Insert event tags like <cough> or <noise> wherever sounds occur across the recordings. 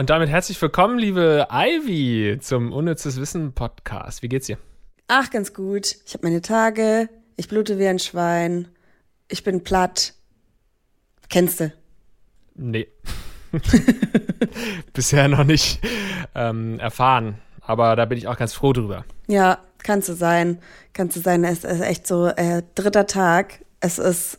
Und damit herzlich willkommen, liebe Ivy, zum Unnützes Wissen Podcast. Wie geht's dir? Ach, ganz gut. Ich habe meine Tage. Ich blute wie ein Schwein. Ich bin platt. Kennst du? Nee. <laughs> Bisher noch nicht ähm, erfahren. Aber da bin ich auch ganz froh drüber. Ja, kannst du sein. Kannst du sein. Es ist echt so, äh, dritter Tag. Es ist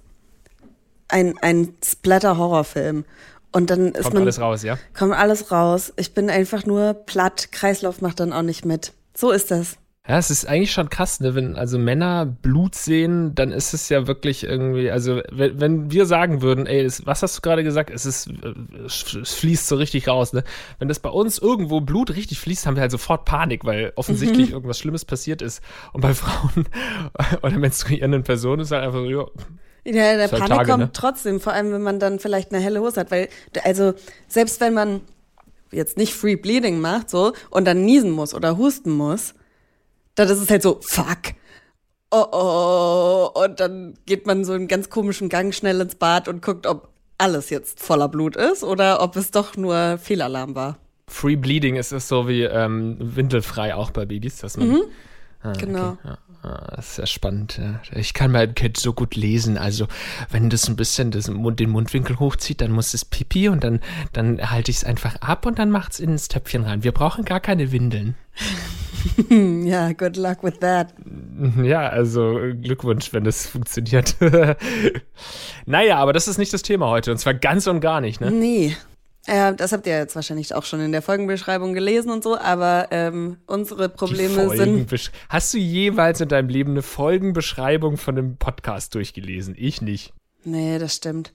ein, ein Splatter-Horrorfilm. Und dann ist Kommt man. alles raus, ja? Kommt alles raus. Ich bin einfach nur platt. Kreislauf macht dann auch nicht mit. So ist das. Ja, es ist eigentlich schon krass, ne? Wenn also Männer Blut sehen, dann ist es ja wirklich irgendwie, also wenn, wenn wir sagen würden, ey, das, was hast du gerade gesagt? Es ist, äh, es fließt so richtig raus, ne? Wenn das bei uns irgendwo Blut richtig fließt, haben wir halt sofort Panik, weil offensichtlich Mhm. irgendwas Schlimmes passiert ist. Und bei Frauen <laughs> oder menstruierenden Personen ist halt einfach so, ja, Ja, der halt Panik Tage, kommt ne? trotzdem, vor allem wenn man dann vielleicht eine helle Hose hat, weil also selbst wenn man jetzt nicht Free Bleeding macht so und dann niesen muss oder husten muss, dann ist es halt so fuck. Oh oh und dann geht man so einen ganz komischen Gang schnell ins Bad und guckt, ob alles jetzt voller Blut ist oder ob es doch nur Fehlalarm war. Free Bleeding ist es so wie ähm, windelfrei auch bei Babys, dass man Ah, Genau. Ja, ah, das ist ja spannend. Ja. Ich kann mein Kind so gut lesen. Also, wenn das ein bisschen das den Mundwinkel hochzieht, dann muss es Pipi und dann, dann halte ich es einfach ab und dann macht es ins Töpfchen rein. Wir brauchen gar keine Windeln. <laughs> Ja, good luck with that. Ja, also Glückwunsch, wenn das funktioniert. <laughs> naja, aber das ist nicht das Thema heute und zwar ganz und gar nicht, ne? Nee. Äh, das habt ihr jetzt wahrscheinlich auch schon in der Folgenbeschreibung gelesen und so, aber ähm, unsere Probleme sind. Hast du jeweils in deinem Leben eine Folgenbeschreibung von einem Podcast durchgelesen? Ich nicht. Nee, das stimmt.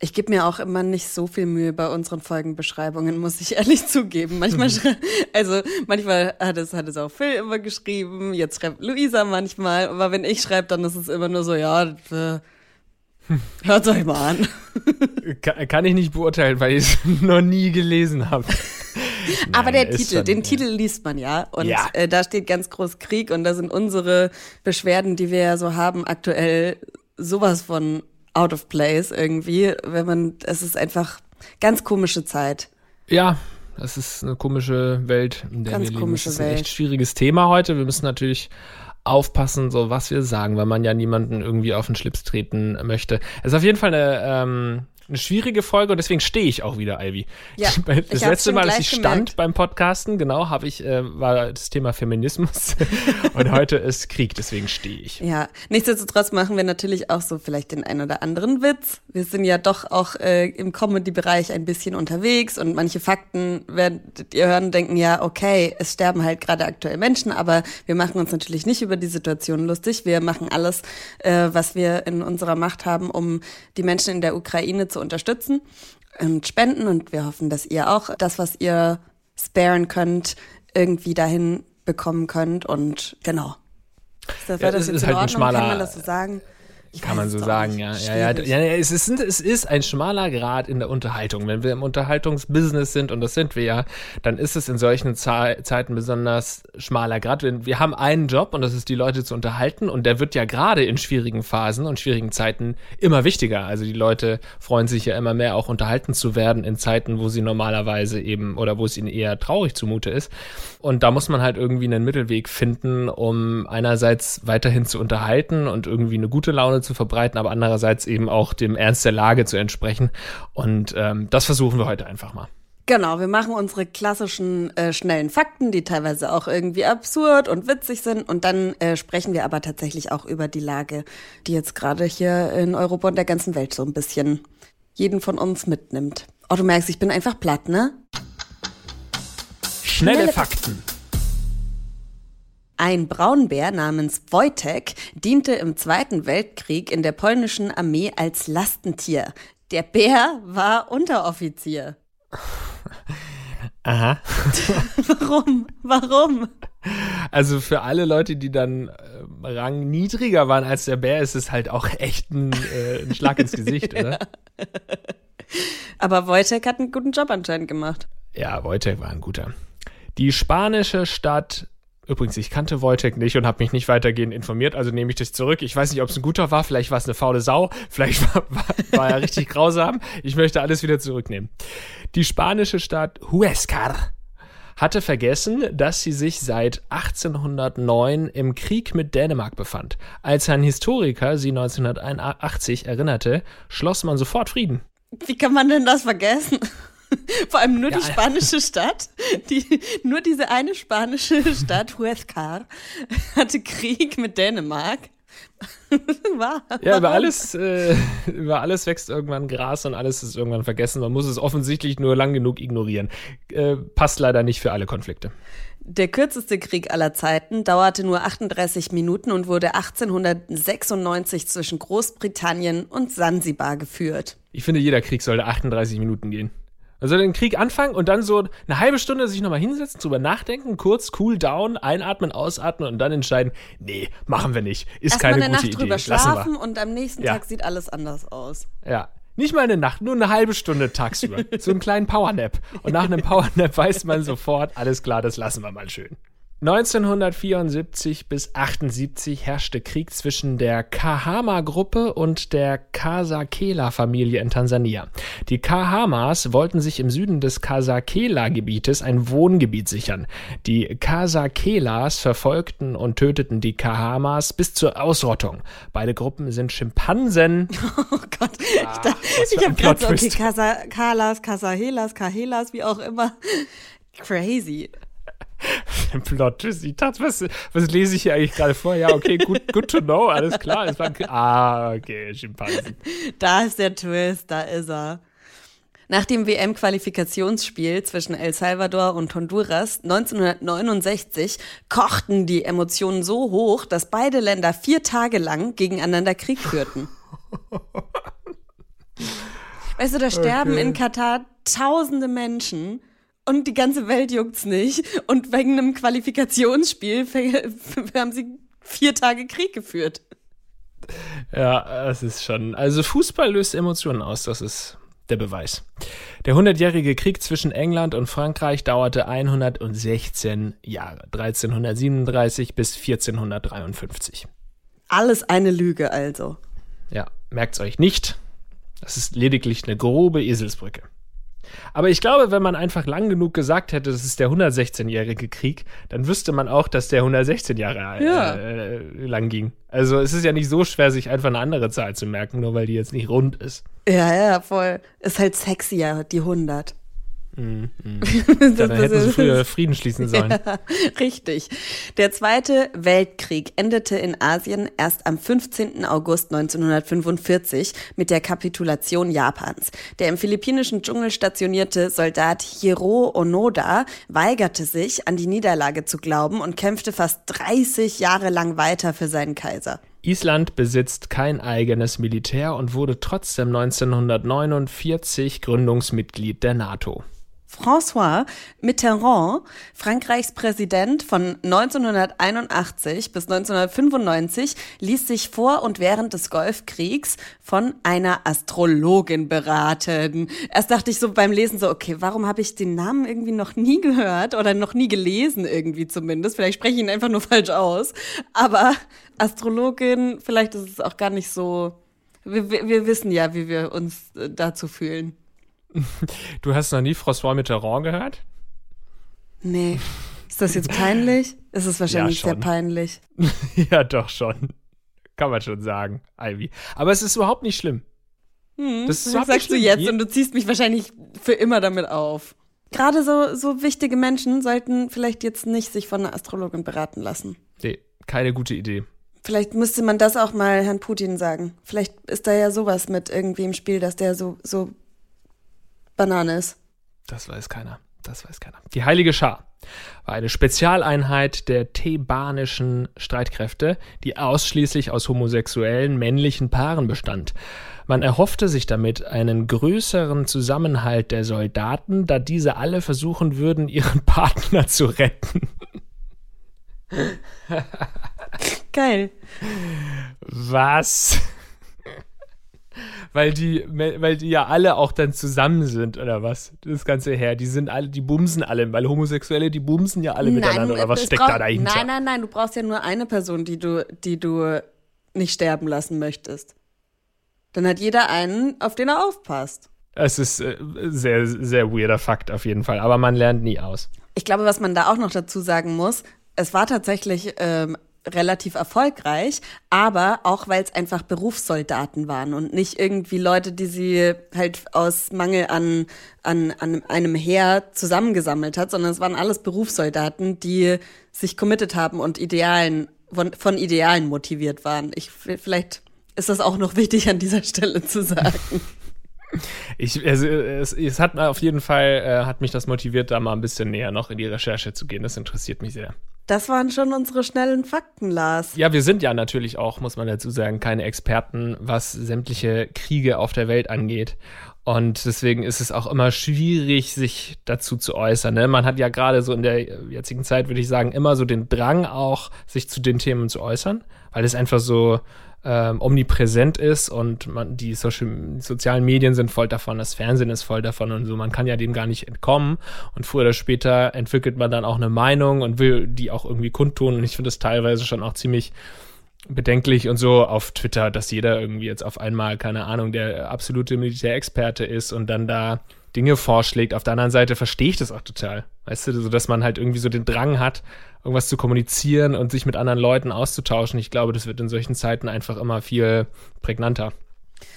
Ich gebe mir auch immer nicht so viel Mühe bei unseren Folgenbeschreibungen, muss ich <laughs> ehrlich zugeben. Manchmal, <laughs> also manchmal hat es, hat es auch Phil immer geschrieben, jetzt schreibt Luisa manchmal, aber wenn ich schreibe, dann ist es immer nur so, ja, äh, hört euch mal an. <laughs> Kann, kann ich nicht beurteilen, weil ich es <laughs> noch nie gelesen habe. <laughs> aber der Titel, schon, den ja. Titel liest man ja. Und Ja. Äh, da steht ganz groß Krieg und da sind unsere Beschwerden, die wir ja so haben, aktuell sowas von out of place irgendwie. Wenn man, es ist einfach ganz komische Zeit. Ja, das ist eine komische Welt, in der Ganz wir leben. komische Das ist ein Welt. echt schwieriges Thema heute. Wir müssen natürlich aufpassen, so was wir sagen, weil man ja niemanden irgendwie auf den Schlips treten möchte. Es ist auf jeden Fall eine, ähm, eine schwierige Folge und deswegen stehe ich auch wieder, Ivy. Ja, <laughs> das letzte Mal, dass ich gemerkt. stand beim Podcasten, genau, habe ich, äh, war das Thema Feminismus <laughs> und heute ist Krieg, deswegen stehe ich. Ja, nichtsdestotrotz machen wir natürlich auch so vielleicht den ein oder anderen Witz. Wir sind ja doch auch äh, im Comedy-Bereich ein bisschen unterwegs und manche Fakten werdet ihr hören denken, ja, okay, es sterben halt gerade aktuell Menschen, aber wir machen uns natürlich nicht über die Situation lustig. Wir machen alles, äh, was wir in unserer Macht haben, um die Menschen in der Ukraine zu unterstützen und spenden und wir hoffen, dass ihr auch das, was ihr sparen könnt, irgendwie dahin bekommen könnt und genau. Ist das, Ja, das ist in halt ein Ordnung? schmaler- Kann man das so sagen? Ich Kann man so sagen, nicht. ja. Ja, ja, Schwierig. ja, ja es, ist, es ist ein schmaler Grad in der Unterhaltung. Wenn wir im Unterhaltungsbusiness sind, und das sind wir ja, dann ist es in solchen Zei- Zeiten besonders schmaler Grad. Wir haben einen Job und das ist die Leute zu unterhalten und der wird ja gerade in schwierigen Phasen und schwierigen Zeiten immer wichtiger. Also die Leute freuen sich ja immer mehr auch unterhalten zu werden in Zeiten, wo sie normalerweise eben oder wo es ihnen eher traurig zumute ist. Und da muss man halt irgendwie einen Mittelweg finden, um einerseits weiterhin zu unterhalten und irgendwie eine gute Laune zu verbreiten, aber andererseits eben auch dem Ernst der Lage zu entsprechen. Und ähm, das versuchen wir heute einfach mal. Genau, wir machen unsere klassischen äh, schnellen Fakten, die teilweise auch irgendwie absurd und witzig sind. Und dann äh, sprechen wir aber tatsächlich auch über die Lage, die jetzt gerade hier in Europa und der ganzen Welt so ein bisschen jeden von uns mitnimmt. Oh, du merkst, ich bin einfach platt, ne? Schnelle, Schnelle Fakten. Ein Braunbär namens Wojtek diente im Zweiten Weltkrieg in der polnischen Armee als Lastentier. Der Bär war Unteroffizier. Aha. <laughs> Warum? Warum? Also für alle Leute, die dann äh, Rang niedriger waren als der Bär, ist es halt auch echt ein, äh, ein Schlag ins Gesicht, oder? <laughs> Aber Wojtek hat einen guten Job anscheinend gemacht. Ja, Wojtek war ein guter. Die spanische Stadt Übrigens, ich kannte Wojtek nicht und habe mich nicht weitergehend informiert, also nehme ich das zurück. Ich weiß nicht, ob es ein guter war, vielleicht war es eine faule Sau, <laughs> vielleicht war, war, war er richtig grausam. Ich möchte alles wieder zurücknehmen. Die spanische Stadt Huescar hatte vergessen, dass sie sich seit 1809 im Krieg mit Dänemark befand. Als ein Historiker sie 1981 erinnerte, schloss man sofort Frieden. Wie kann man denn das vergessen? <laughs> Vor allem nur ja. die spanische Stadt, die, nur diese eine spanische <laughs> Stadt, Huescar, hatte Krieg mit Dänemark. <laughs> War. Ja, über alles, äh, über alles wächst irgendwann Gras und alles ist irgendwann vergessen. Man muss es offensichtlich nur lang genug ignorieren. Äh, passt leider nicht für alle Konflikte. Der kürzeste Krieg aller Zeiten dauerte nur 38 Minuten und wurde 1896 zwischen Großbritannien und Sansibar geführt. Ich finde, jeder Krieg sollte 38 Minuten gehen. Also den Krieg anfangen und dann so eine halbe Stunde sich nochmal hinsetzen, drüber nachdenken, kurz cool down, einatmen, ausatmen und dann entscheiden, nee, machen wir nicht. Ist Erst keine mal eine gute Nacht Idee. drüber schlafen und am nächsten ja. Tag sieht alles anders aus. Ja. Nicht mal eine Nacht, nur eine halbe Stunde tagsüber. <laughs> so einen kleinen Powernap. Und nach einem Powernap weiß man sofort, alles klar, das lassen wir mal schön. 1974 bis 78 herrschte Krieg zwischen der Kahama-Gruppe und der Kasakela-Familie in Tansania. Die Kahamas wollten sich im Süden des Kasakela-Gebietes ein Wohngebiet sichern. Die Kasakelas verfolgten und töteten die Kahamas bis zur Ausrottung. Beide Gruppen sind Schimpansen. <laughs> Oh Gott, Ach, ich, dachte, ich habe gerade so, okay, Kasakalas, Kasahelas, Kahelas, wie auch immer. Crazy. <laughs> Plot Twist. Ich dachte, was, was lese ich hier eigentlich gerade vor? Ja, okay, good, good to know, alles klar. Es war, ah, okay, Schimpansen. Da ist der Twist, da ist er. Nach dem WM-Qualifikationsspiel zwischen El Salvador und Honduras 1969 kochten die Emotionen so hoch, dass beide Länder vier Tage lang gegeneinander Krieg führten. <laughs> weißt du, da sterben okay. in Katar tausende Menschen und die ganze Welt juckt's nicht. Und wegen einem Qualifikationsspiel <laughs> haben sie vier Tage Krieg geführt. Ja, das ist schon. Also Fußball löst Emotionen aus, das ist der Beweis. Der hundertjährige Krieg zwischen England und Frankreich dauerte 116 Jahre, 1337 bis 1453. Alles eine Lüge also. Ja, merkt's euch nicht. Das ist lediglich eine grobe Eselsbrücke. Aber ich glaube, wenn man einfach lang genug gesagt hätte, das ist der 116-jährige Krieg, dann wüsste man auch, dass der 116 Jahre ja. äh, lang ging. Also es ist ja nicht so schwer, sich einfach eine andere Zahl zu merken, nur weil die jetzt nicht rund ist. Ja, ja, voll. Ist halt sexier, die 100. <laughs> Mm, mm. Dann hätten sie früher Frieden schließen <laughs> sollen. Ja, richtig. Der Zweite Weltkrieg endete in Asien erst am 15. August 1945 mit der Kapitulation Japans. Der im philippinischen Dschungel stationierte Soldat Hiro Onoda weigerte sich, an die Niederlage zu glauben und kämpfte fast 30 Jahre lang weiter für seinen Kaiser. Island besitzt kein eigenes Militär und wurde trotzdem 1949 Gründungsmitglied der NATO. François Mitterrand, Frankreichs Präsident von 1981 bis 1995, ließ sich vor und während des Golfkriegs von einer Astrologin beraten. Erst dachte ich so beim Lesen so, okay, warum habe ich den Namen irgendwie noch nie gehört oder noch nie gelesen irgendwie zumindest? Vielleicht spreche ich ihn einfach nur <laughs> falsch aus. Aber Astrologin, vielleicht ist es auch gar nicht so. Wir, wir wissen ja, wie wir uns äh, dazu fühlen. <laughs> Du hast noch nie François Mitterrand gehört? Nee. Ist das jetzt peinlich? Ist es wahrscheinlich ja, sehr peinlich. <laughs> ja, doch schon. Kann man schon sagen, Ivy. Aber es ist überhaupt nicht schlimm. Hm, das, das sagst du jetzt Je und du ziehst mich wahrscheinlich für immer damit auf. Gerade so, so wichtige Menschen sollten vielleicht jetzt nicht sich von einer Astrologin beraten lassen. Nee, keine gute Idee. Vielleicht müsste man das auch mal Herrn Putin sagen. Vielleicht ist da ja sowas mit irgendwie im Spiel, dass der so, so Banane ist. Das weiß keiner. Das weiß keiner. Die Heilige Schar war eine Spezialeinheit der thebanischen Streitkräfte, die ausschließlich aus homosexuellen männlichen Paaren bestand. Man erhoffte sich damit einen größeren Zusammenhalt der Soldaten, da diese alle versuchen würden, ihren <laughs> Partner zu retten. Geil. Was? Weil die, weil die ja alle auch dann zusammen sind, oder was? Das Ganze her. Die sind alle, die bumsen alle, weil Homosexuelle, die bumsen ja alle miteinander, oder was steckt brauch, da dahinter? Nein, nein, nein, du brauchst ja nur eine Person, die du, die du nicht sterben lassen möchtest. Dann hat jeder einen, auf den er aufpasst. Es ist äh, sehr, sehr weirder Fakt auf jeden Fall, aber man lernt nie aus. Ich glaube, was man da auch noch dazu sagen muss, es war tatsächlich ähm, relativ erfolgreich, aber auch weil es einfach Berufssoldaten waren und nicht irgendwie Leute, die sie halt aus Mangel an, an, an einem Heer zusammengesammelt hat, sondern es waren alles Berufssoldaten, die sich committed haben und Idealen, von, von Idealen motiviert waren. Ich, vielleicht ist das auch noch wichtig an dieser Stelle zu sagen. <laughs> Ich, also, es, es hat auf jeden Fall, äh, hat mich das motiviert, da mal ein bisschen näher noch in die Recherche zu gehen. Das interessiert mich sehr. Das waren schon unsere schnellen Fakten, Lars. Ja, wir sind ja natürlich auch, muss man dazu sagen, keine Experten, was sämtliche Kriege auf der Welt angeht. Und deswegen ist es auch immer schwierig, sich dazu zu äußern. Ne? Man hat ja gerade so in der jetzigen Zeit, würde ich sagen, immer so den Drang auch, sich zu den Themen zu äußern, weil es einfach so ähm, omnipräsent ist und man, die, Social, sozialen Medien sind voll davon, das Fernsehen ist voll davon und so. Man kann ja dem gar nicht entkommen. Und früher oder später entwickelt man dann auch eine Meinung und will die auch irgendwie kundtun. Und ich finde das teilweise schon auch ziemlich bedenklich und so auf Twitter, dass jeder irgendwie jetzt auf einmal, keine Ahnung, der absolute Militärexperte ist und dann da Dinge vorschlägt. Auf der anderen Seite verstehe ich das auch total. Weißt du, so dass man halt irgendwie so den Drang hat, irgendwas zu kommunizieren und sich mit anderen Leuten auszutauschen. Ich glaube, das wird in solchen Zeiten einfach immer viel prägnanter.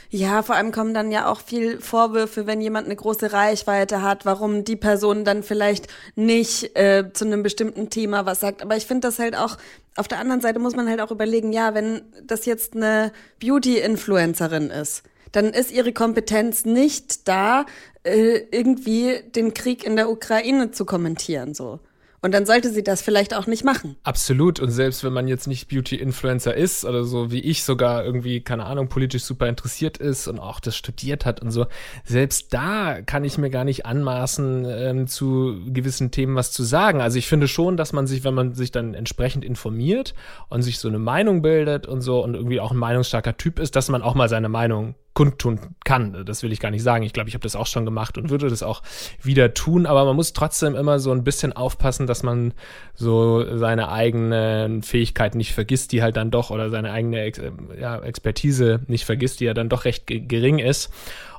Ja, vor allem kommen dann ja auch viel Vorwürfe, wenn jemand eine große Reichweite hat, warum die Person dann vielleicht nicht äh, zu einem bestimmten Thema was sagt. Aber ich finde das halt auch, auf der anderen Seite muss man halt auch überlegen, ja, wenn das jetzt eine Beauty-Influencerin ist, dann ist ihre Kompetenz nicht da, äh, irgendwie den Krieg in der Ukraine zu kommentieren, so. Und dann sollte sie das vielleicht auch nicht machen. Absolut. Und selbst wenn man jetzt nicht Beauty-Influencer ist oder so wie ich sogar irgendwie, keine Ahnung, politisch super interessiert ist und auch das studiert hat und so, selbst da kann ich mir gar nicht anmaßen, ähm, zu gewissen Themen was zu sagen. Also ich finde schon, dass man sich, wenn man sich dann entsprechend informiert und sich so eine Meinung bildet und so und irgendwie auch ein meinungsstarker Typ ist, dass man auch mal seine Meinung kundtun kann. Das will ich gar nicht sagen. Ich glaube, ich habe das auch schon gemacht und würde das auch wieder tun. Aber man muss trotzdem immer so ein bisschen aufpassen, dass man so seine eigenen Fähigkeiten nicht vergisst, die halt dann doch, oder seine eigene ja, Expertise nicht vergisst, die ja dann doch recht gering ist.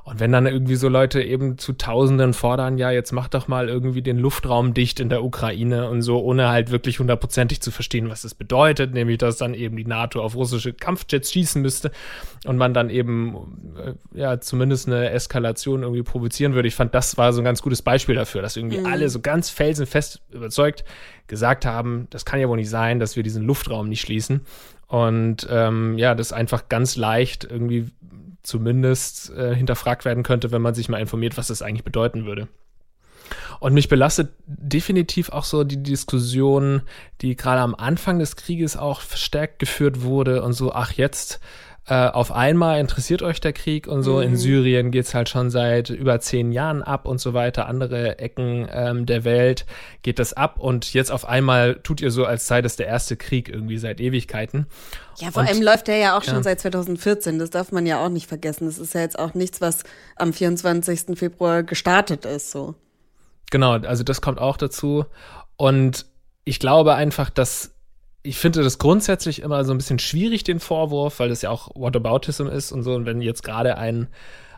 Und wenn dann irgendwie so Leute eben zu Tausenden fordern, ja, jetzt mach doch mal irgendwie den Luftraum dicht in der Ukraine und so, ohne halt wirklich hundertprozentig zu verstehen, was das bedeutet, nämlich dass dann eben die NATO auf russische Kampfjets schießen müsste und man dann eben, äh, ja, zumindest eine Eskalation irgendwie provozieren würde. Ich fand, das war so ein ganz gutes Beispiel dafür, dass irgendwie mhm. alle so ganz felsenfest überzeugt gesagt haben, das kann ja wohl nicht sein, dass wir diesen Luftraum nicht schließen. Und ähm, ja, das einfach ganz leicht irgendwie zumindest äh, hinterfragt werden könnte, wenn man sich mal informiert, was das eigentlich bedeuten würde. Und mich belastet definitiv auch so die Diskussion, die gerade am Anfang des Krieges auch verstärkt geführt wurde und so, ach jetzt äh, auf einmal interessiert euch der Krieg und so. Mhm. In Syrien geht's halt schon seit über zehn Jahren ab und so weiter. Andere Ecken ähm, der Welt geht das ab und jetzt auf einmal tut ihr so, als sei das der erste Krieg irgendwie seit Ewigkeiten. Ja, vor und, allem läuft der ja auch schon ja. seit 2014. Das darf man ja auch nicht vergessen. Das ist ja jetzt auch nichts, was am 24. Februar gestartet ist, so. Genau, also das kommt auch dazu. Und ich glaube einfach, dass ich finde das grundsätzlich immer so ein bisschen schwierig, den Vorwurf, weil das ja auch Whataboutism ist und so. Und wenn jetzt gerade ein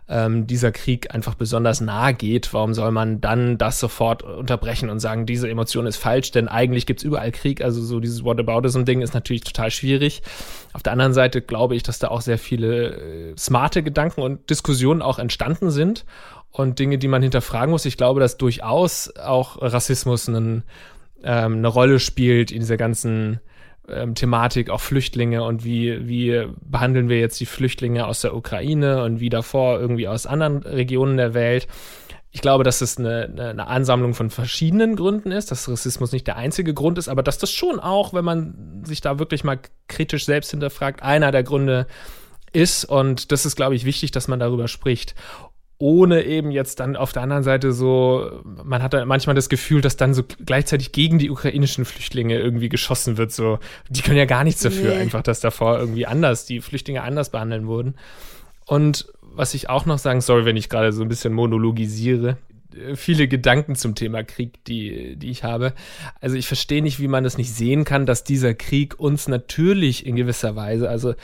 ähm, dieser Krieg einfach besonders nahe geht, warum soll man dann das sofort unterbrechen und sagen, diese Emotion ist falsch, denn eigentlich gibt's überall Krieg. Also so dieses Whataboutism-Ding ist natürlich total schwierig. Auf der anderen Seite glaube ich, dass da auch sehr viele äh, smarte Gedanken und Diskussionen auch entstanden sind und Dinge, die man hinterfragen muss. Ich glaube, dass durchaus auch Rassismus einen, ähm, eine Rolle spielt in dieser ganzen ähm, Thematik, auch Flüchtlinge und wie, wie behandeln wir jetzt die Flüchtlinge aus der Ukraine und wie davor irgendwie aus anderen Regionen der Welt. Ich glaube, dass es eine, eine Ansammlung von verschiedenen Gründen ist, dass Rassismus nicht der einzige Grund ist, aber dass das schon auch, wenn man sich da wirklich mal kritisch selbst hinterfragt, einer der Gründe ist. Und das ist, glaube ich, wichtig, dass man darüber spricht. Ohne eben jetzt dann auf der anderen Seite so, man hat dann manchmal das Gefühl, dass dann so gleichzeitig gegen die ukrainischen Flüchtlinge irgendwie geschossen wird. So, die können ja gar nichts dafür, nee. einfach, dass davor irgendwie anders, die Flüchtlinge anders behandeln wurden. Und was ich auch noch sagen, sorry, wenn ich gerade so ein bisschen monologisiere, viele Gedanken zum Thema Krieg, die, die ich habe. Also ich verstehe nicht, wie man das nicht sehen kann, dass dieser Krieg uns natürlich in gewisser Weise, also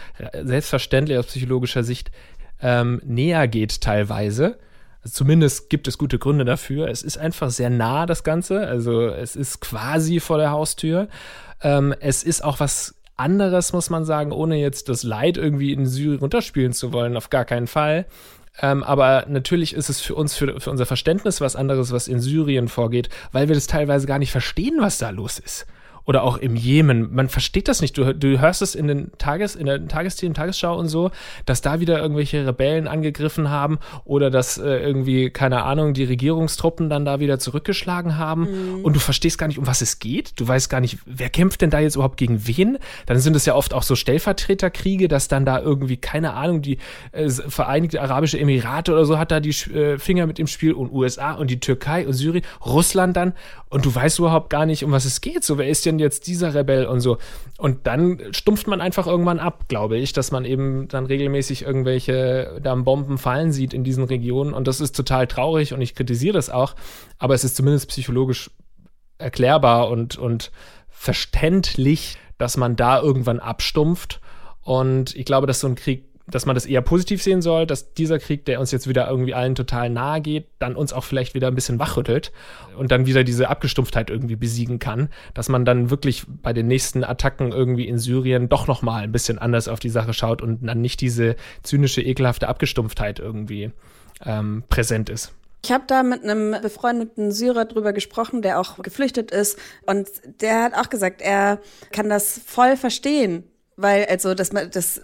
selbstverständlich aus psychologischer Sicht, ähm, näher geht teilweise. Zumindest gibt es gute Gründe dafür. Es ist einfach sehr nah, das Ganze. Also es ist quasi vor der Haustür. Ähm, es ist auch was anderes, muss man sagen, ohne jetzt das Leid irgendwie in Syrien runterspielen zu wollen, auf gar keinen Fall. Ähm, aber natürlich ist es für uns, für, für unser Verständnis was anderes, was in Syrien vorgeht, weil wir das teilweise gar nicht verstehen, was da los ist oder auch im Jemen. Man versteht das nicht. Du, du hörst es in den Tages, in der Tagesthemen, Tagesschau und so, dass da wieder irgendwelche Rebellen angegriffen haben oder dass äh, irgendwie, keine Ahnung, die Regierungstruppen dann da wieder zurückgeschlagen haben mhm. und du verstehst gar nicht, um was es geht. Du weißt gar nicht, wer kämpft denn da jetzt überhaupt gegen wen? Dann sind es ja oft auch so Stellvertreterkriege, dass dann da irgendwie, keine Ahnung, die äh, Vereinigte Arabische Emirate oder so hat da die äh, Finger mit im Spiel und USA und die Türkei und Syrien, Russland dann und du weißt überhaupt gar nicht, um was es geht. So, wer ist denn jetzt dieser Rebell und so? Und dann stumpft man einfach irgendwann ab, glaube ich, dass man eben dann regelmäßig irgendwelche da Bomben fallen sieht in diesen Regionen. Und das ist total traurig und ich kritisiere das auch. Aber es ist zumindest psychologisch erklärbar und, und verständlich, dass man da irgendwann abstumpft. Und ich glaube, dass so ein Krieg dass man das eher positiv sehen soll, dass dieser Krieg, der uns jetzt wieder irgendwie allen total nahe geht, dann uns auch vielleicht wieder ein bisschen wachrüttelt und dann wieder diese Abgestumpftheit irgendwie besiegen kann, dass man dann wirklich bei den nächsten Attacken irgendwie in Syrien doch noch mal ein bisschen anders auf die Sache schaut und dann nicht diese zynische, ekelhafte Abgestumpftheit irgendwie ähm, präsent ist. Ich habe da mit einem befreundeten Syrer drüber gesprochen, der auch geflüchtet ist. Und der hat auch gesagt, er kann das voll verstehen, weil also das das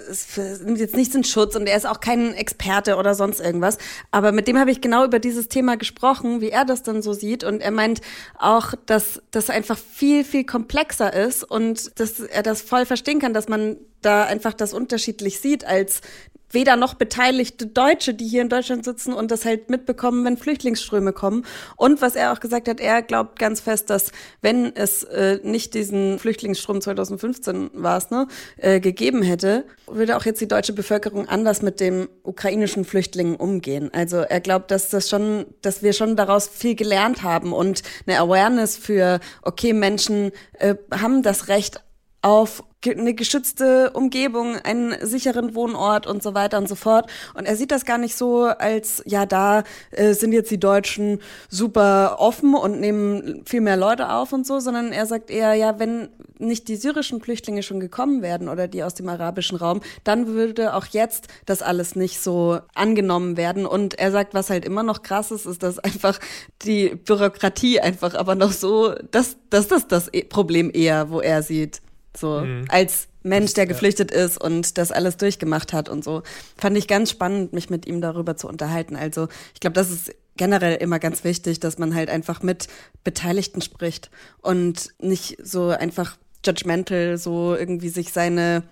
nimmt jetzt nichts in Schutz und er ist auch kein Experte oder sonst irgendwas, aber mit dem habe ich genau über dieses Thema gesprochen, wie er das dann so sieht. Und er meint auch, dass das einfach viel viel komplexer ist und dass er das voll verstehen kann, dass man da einfach das unterschiedlich sieht als weder noch beteiligte Deutsche, die hier in Deutschland sitzen und das halt mitbekommen, wenn Flüchtlingsströme kommen. Und was er auch gesagt hat, er glaubt ganz fest, dass wenn es äh, nicht diesen Flüchtlingsstrom 2015 war es, ne, äh, gegeben hätte, würde auch jetzt die deutsche Bevölkerung anders mit dem ukrainischen Flüchtlingen umgehen. Also er glaubt, dass das schon, dass wir schon daraus viel gelernt haben und eine Awareness für, okay, Menschen äh, haben das Recht auf eine geschützte Umgebung, einen sicheren Wohnort und so weiter und so fort. Und er sieht das gar nicht so als, ja, da äh, sind jetzt die Deutschen super offen und nehmen viel mehr Leute auf und so, sondern er sagt eher, ja, wenn nicht die syrischen Flüchtlinge schon gekommen werden oder die aus dem arabischen Raum, dann würde auch jetzt das alles nicht so angenommen werden. Und er sagt, was halt immer noch krass ist, ist, dass einfach die Bürokratie einfach aber noch so, das, das ist das e-, Problem eher, wo er sieht. So mhm. als Mensch, der geflüchtet ist und das alles durchgemacht hat und so. Fand ich ganz spannend, mich mit ihm darüber zu unterhalten. Also ich glaube, das ist generell immer ganz wichtig, dass man halt einfach mit Beteiligten spricht und nicht so einfach judgmental so irgendwie sich seine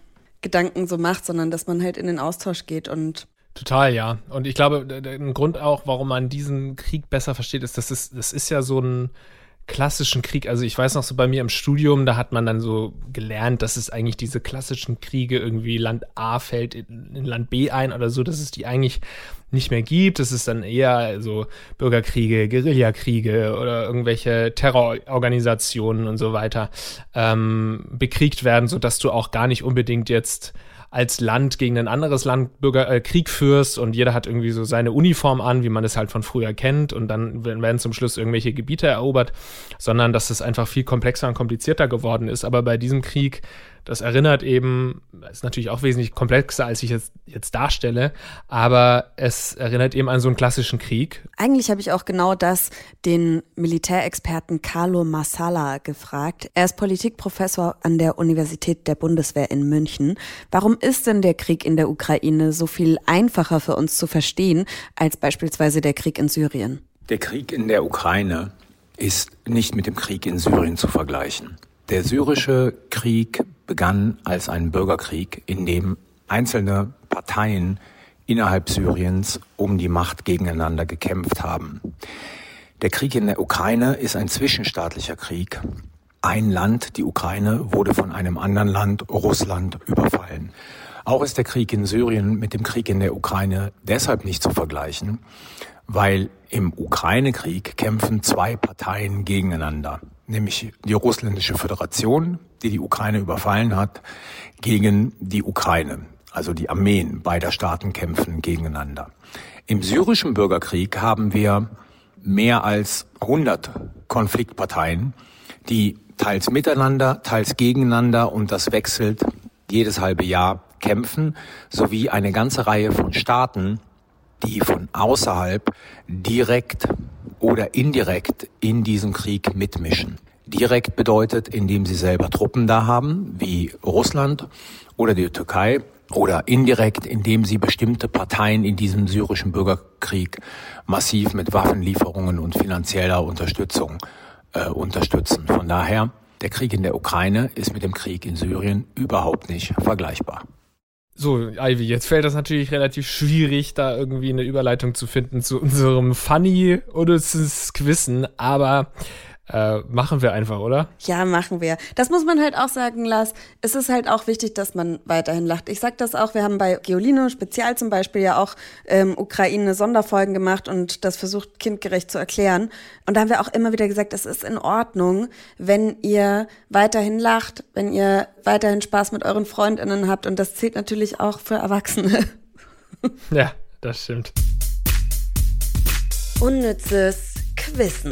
Gedanken so macht, sondern dass man halt in den Austausch geht und Total, ja. Und ich glaube, ein Grund auch, warum man diesen Krieg besser versteht, ist, dass es, das ist ja so ein, klassischen Krieg, also ich weiß noch so bei mir im Studium, da hat man dann so gelernt, dass es eigentlich diese klassischen Kriege irgendwie Land A fällt in, Land B ein oder so, dass es die eigentlich nicht mehr gibt. Es ist dann eher so Bürgerkriege, Guerillakriege oder irgendwelche Terrororganisationen und so weiter ähm, bekriegt werden, so dass du auch gar nicht unbedingt jetzt als Land gegen ein anderes Land Bürger, äh, Krieg führst und jeder hat irgendwie so seine Uniform an, wie man es halt von früher kennt und dann werden zum Schluss irgendwelche Gebiete erobert, sondern dass es einfach viel komplexer und komplizierter geworden ist. Aber bei diesem Krieg das erinnert eben, ist natürlich auch wesentlich komplexer, als ich es jetzt darstelle, aber es erinnert eben an so einen klassischen Krieg. Eigentlich habe ich auch genau das den Militärexperten Carlo Massala gefragt. Er ist Politikprofessor an der Universität der Bundeswehr in München. Warum ist denn der Krieg in der Ukraine so viel einfacher für uns zu verstehen als beispielsweise der Krieg in Syrien? Der Krieg in der Ukraine ist nicht mit dem Krieg in Syrien zu vergleichen. Der syrische Krieg begann als ein Bürgerkrieg, in dem einzelne Parteien innerhalb Syriens um die Macht gegeneinander gekämpft haben. Der Krieg in der Ukraine ist ein zwischenstaatlicher Krieg. Ein Land, die Ukraine, wurde von einem anderen Land, Russland, überfallen. Auch ist der Krieg in Syrien mit dem Krieg in der Ukraine deshalb nicht zu vergleichen, weil im Ukraine-Krieg kämpfen zwei Parteien gegeneinander, nämlich die russländische Föderation, die die Ukraine überfallen hat, gegen die Ukraine. Also die Armeen beider Staaten kämpfen gegeneinander. Im syrischen Bürgerkrieg haben wir mehr als 100 Konfliktparteien, die teils miteinander, teils gegeneinander und das wechselt jedes halbe Jahr kämpfen, sowie eine ganze Reihe von Staaten, die von außerhalb direkt oder indirekt in diesem Krieg mitmischen. Direkt bedeutet, indem sie selber Truppen da haben, wie Russland oder die Türkei, oder indirekt, indem sie bestimmte Parteien in diesem syrischen Bürgerkrieg massiv mit Waffenlieferungen und finanzieller Unterstützung äh, unterstützen. Von daher, der Krieg in der Ukraine ist mit dem Krieg in Syrien überhaupt nicht vergleichbar. So, Ivy, jetzt fällt das natürlich relativ schwierig, da irgendwie eine Überleitung zu finden zu unserem Funny oder Quizzen, aber äh, machen wir einfach, oder? Ja, machen wir. Das muss man halt auch sagen, Lars. Es ist halt auch wichtig, dass man weiterhin lacht. Ich sag das auch, wir haben bei Geolino Spezial zum Beispiel ja auch ähm, Ukraine Sonderfolgen gemacht und das versucht kindgerecht zu erklären. Und da haben wir auch immer wieder gesagt, es ist in Ordnung, wenn ihr weiterhin lacht, wenn ihr weiterhin Spaß mit euren FreundInnen habt. Und das zählt natürlich auch für Erwachsene. Ja, das stimmt. Unnützes Quissen.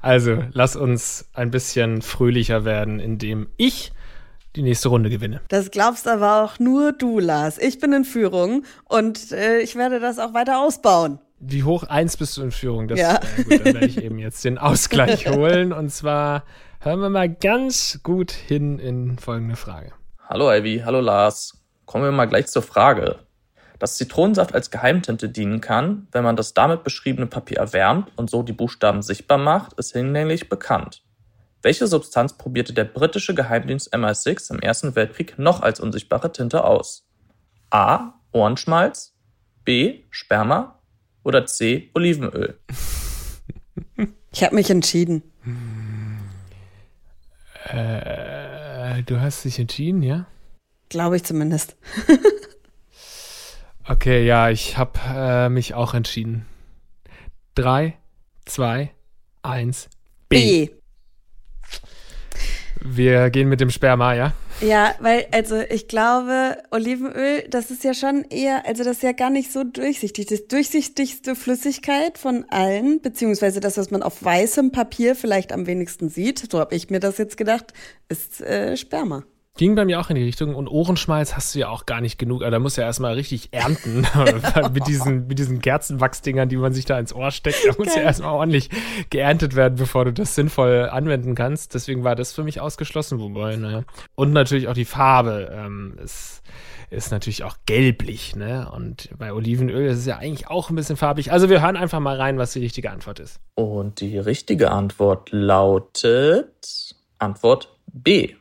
Also, lass uns ein bisschen fröhlicher werden, indem ich die nächste Runde gewinne. Das glaubst aber auch nur du, Lars. Ich bin in Führung und äh, ich werde das auch weiter ausbauen. Wie hoch eins bist du in Führung? Das, Ja. äh, gut, dann werde ich eben jetzt den Ausgleich <laughs> holen. Und zwar hören wir mal ganz gut hin in folgende Frage. Hallo Ivy, hallo Lars. Kommen wir mal gleich zur Frage. Dass Zitronensaft als Geheimtinte dienen kann, wenn man das damit beschriebene Papier erwärmt und so die Buchstaben sichtbar macht, ist hinlänglich bekannt. Welche Substanz probierte der britische Geheimdienst MI6 im Ersten Weltkrieg noch als unsichtbare Tinte aus? A. Ohrenschmalz, B. Sperma oder C. Olivenöl? Ich habe mich entschieden. Äh, du hast dich entschieden, ja? Glaube ich zumindest. <laughs> Okay, ja, ich habe äh, mich auch entschieden. Drei, zwei, eins, B. B. Wir gehen mit dem Sperma, ja? Ja, weil, also ich glaube, Olivenöl, das ist ja schon eher, also das ist ja gar nicht so durchsichtig. Das durchsichtigste Flüssigkeit von allen, beziehungsweise das, was man auf weißem Papier vielleicht am wenigsten sieht, so habe ich mir das jetzt gedacht, ist äh, Sperma. Ging bei mir auch in die Richtung. Und Ohrenschmalz hast du ja auch gar nicht genug. Also da musst du ja erstmal richtig ernten <laughs> mit diesen, mit diesen Kerzenwachsdingern, die man sich da ins Ohr steckt. Da muss ja erstmal ordentlich geerntet werden, bevor du das sinnvoll anwenden kannst. Deswegen war das für mich ausgeschlossen. Wobei, naja. Und natürlich auch die Farbe ähm, ist, ist natürlich auch gelblich, ne? Und bei Olivenöl ist es ja eigentlich auch ein bisschen farbig. Also wir hören einfach mal rein, was die richtige Antwort ist. Und die richtige Antwort lautet Antwort B.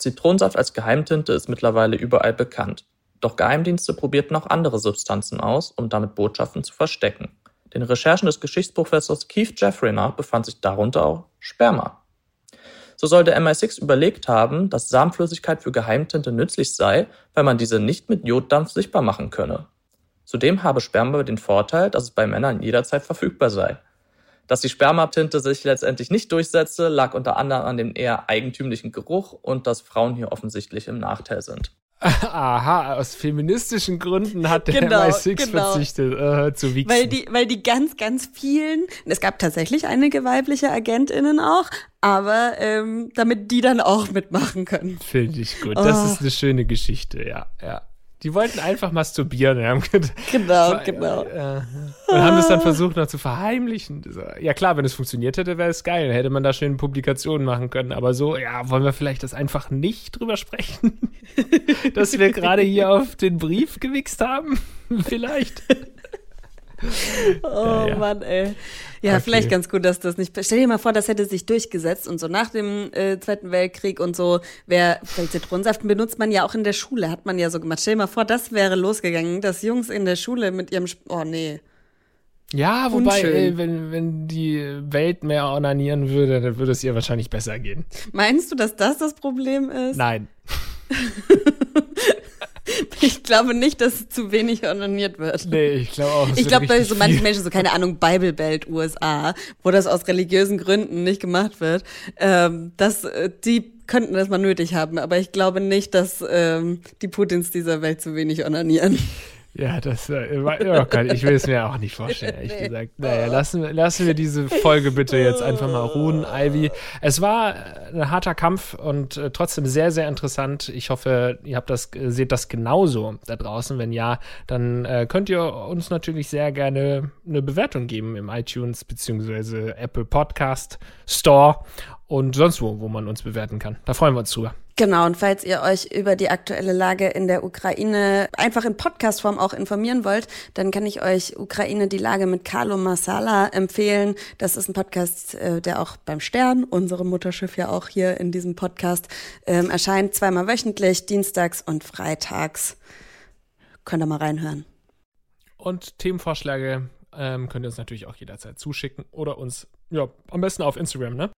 Zitronensaft als Geheimtinte ist mittlerweile überall bekannt. Doch Geheimdienste probierten auch andere Substanzen aus, um damit Botschaften zu verstecken. Den Recherchen des Geschichtsprofessors Keith Jeffrey nach befand sich darunter auch Sperma. So soll der MI6 überlegt haben, dass Samenflüssigkeit für Geheimtinte nützlich sei, weil man diese nicht mit Joddampf sichtbar machen könne. Zudem habe Sperma den Vorteil, dass es bei Männern jederzeit verfügbar sei. Dass die Spermatinte sich letztendlich nicht durchsetzte, lag unter anderem an dem eher eigentümlichen Geruch und dass Frauen hier offensichtlich im Nachteil sind. <laughs> Aha, aus feministischen Gründen hat der Genau, MI6 genau. verzichtet äh, zu wichsen. Weil die, weil die ganz, ganz vielen, es gab tatsächlich einige weibliche AgentInnen auch, aber ähm, damit die dann auch mitmachen können. Finde ich gut. Das Oh. ist eine schöne Geschichte, ja, ja. Die wollten einfach masturbieren. Ja, haben <laughs> Genau, genau. äh, und haben das dann versucht noch zu verheimlichen. Ja klar, wenn es funktioniert hätte, wäre es geil. Hätte man da schön Publikationen machen können. Aber so, ja, wollen wir vielleicht das einfach nicht drüber sprechen? <laughs> Dass wir gerade hier auf den Brief gewichst haben? <laughs> vielleicht. Oh Ja, ja. Mann, ey. Ja, Okay. vielleicht ganz gut, dass das nicht. Stell dir mal vor, das hätte sich durchgesetzt und so nach dem äh, Zweiten Weltkrieg und so wäre, weil Zitronensaft benutzt man ja auch in der Schule, hat man ja so gemacht. Stell dir mal vor, das wäre losgegangen, dass Jungs in der Schule mit ihrem. Sp oh nee. Ja, wobei, äh, wenn, wenn die Welt mehr onanieren würde, dann würde es ihr wahrscheinlich besser gehen. Meinst du, dass das das Problem ist? Nein. <laughs> <laughs> Ich glaube nicht, dass zu wenig onaniert wird. Nee, ich glaube auch. Ich glaube, bei so manchen. Menschen, so keine Ahnung, Bible Belt USA, wo das aus religiösen Gründen nicht gemacht wird, ähm, dass äh, die könnten das mal nötig haben. Aber ich glaube nicht, dass ähm, die Putins dieser Welt zu wenig onanieren. Ja, das, äh, war- oh Gott, ich will es mir auch nicht vorstellen, ehrlich Nee. gesagt. Naja, lassen, wir- lassen wir diese <laughs> Folge bitte jetzt einfach mal ruhen, Ivy. Es war äh, ein harter Kampf und äh, trotzdem sehr, sehr interessant. Ich hoffe, ihr habt das, äh, seht das genauso da draußen. Wenn ja, dann äh, könnt ihr uns natürlich sehr gerne eine Bewertung geben im iTunes beziehungsweise Apple Podcast Store und sonst wo, wo man uns bewerten kann. Da freuen wir uns drüber. Genau, und falls ihr euch über die aktuelle Lage in der Ukraine einfach in Podcastform auch informieren wollt, dann kann ich euch Ukraine die Lage mit Carlo Masala empfehlen. Das ist ein Podcast, äh, der auch beim Stern, unserem Mutterschiff ja auch hier in diesem Podcast, ähm, erscheint zweimal wöchentlich, dienstags und freitags. Könnt ihr mal reinhören. Und Themenvorschläge ähm, könnt ihr uns natürlich auch jederzeit zuschicken oder uns, ja, am besten auf Instagram, ne?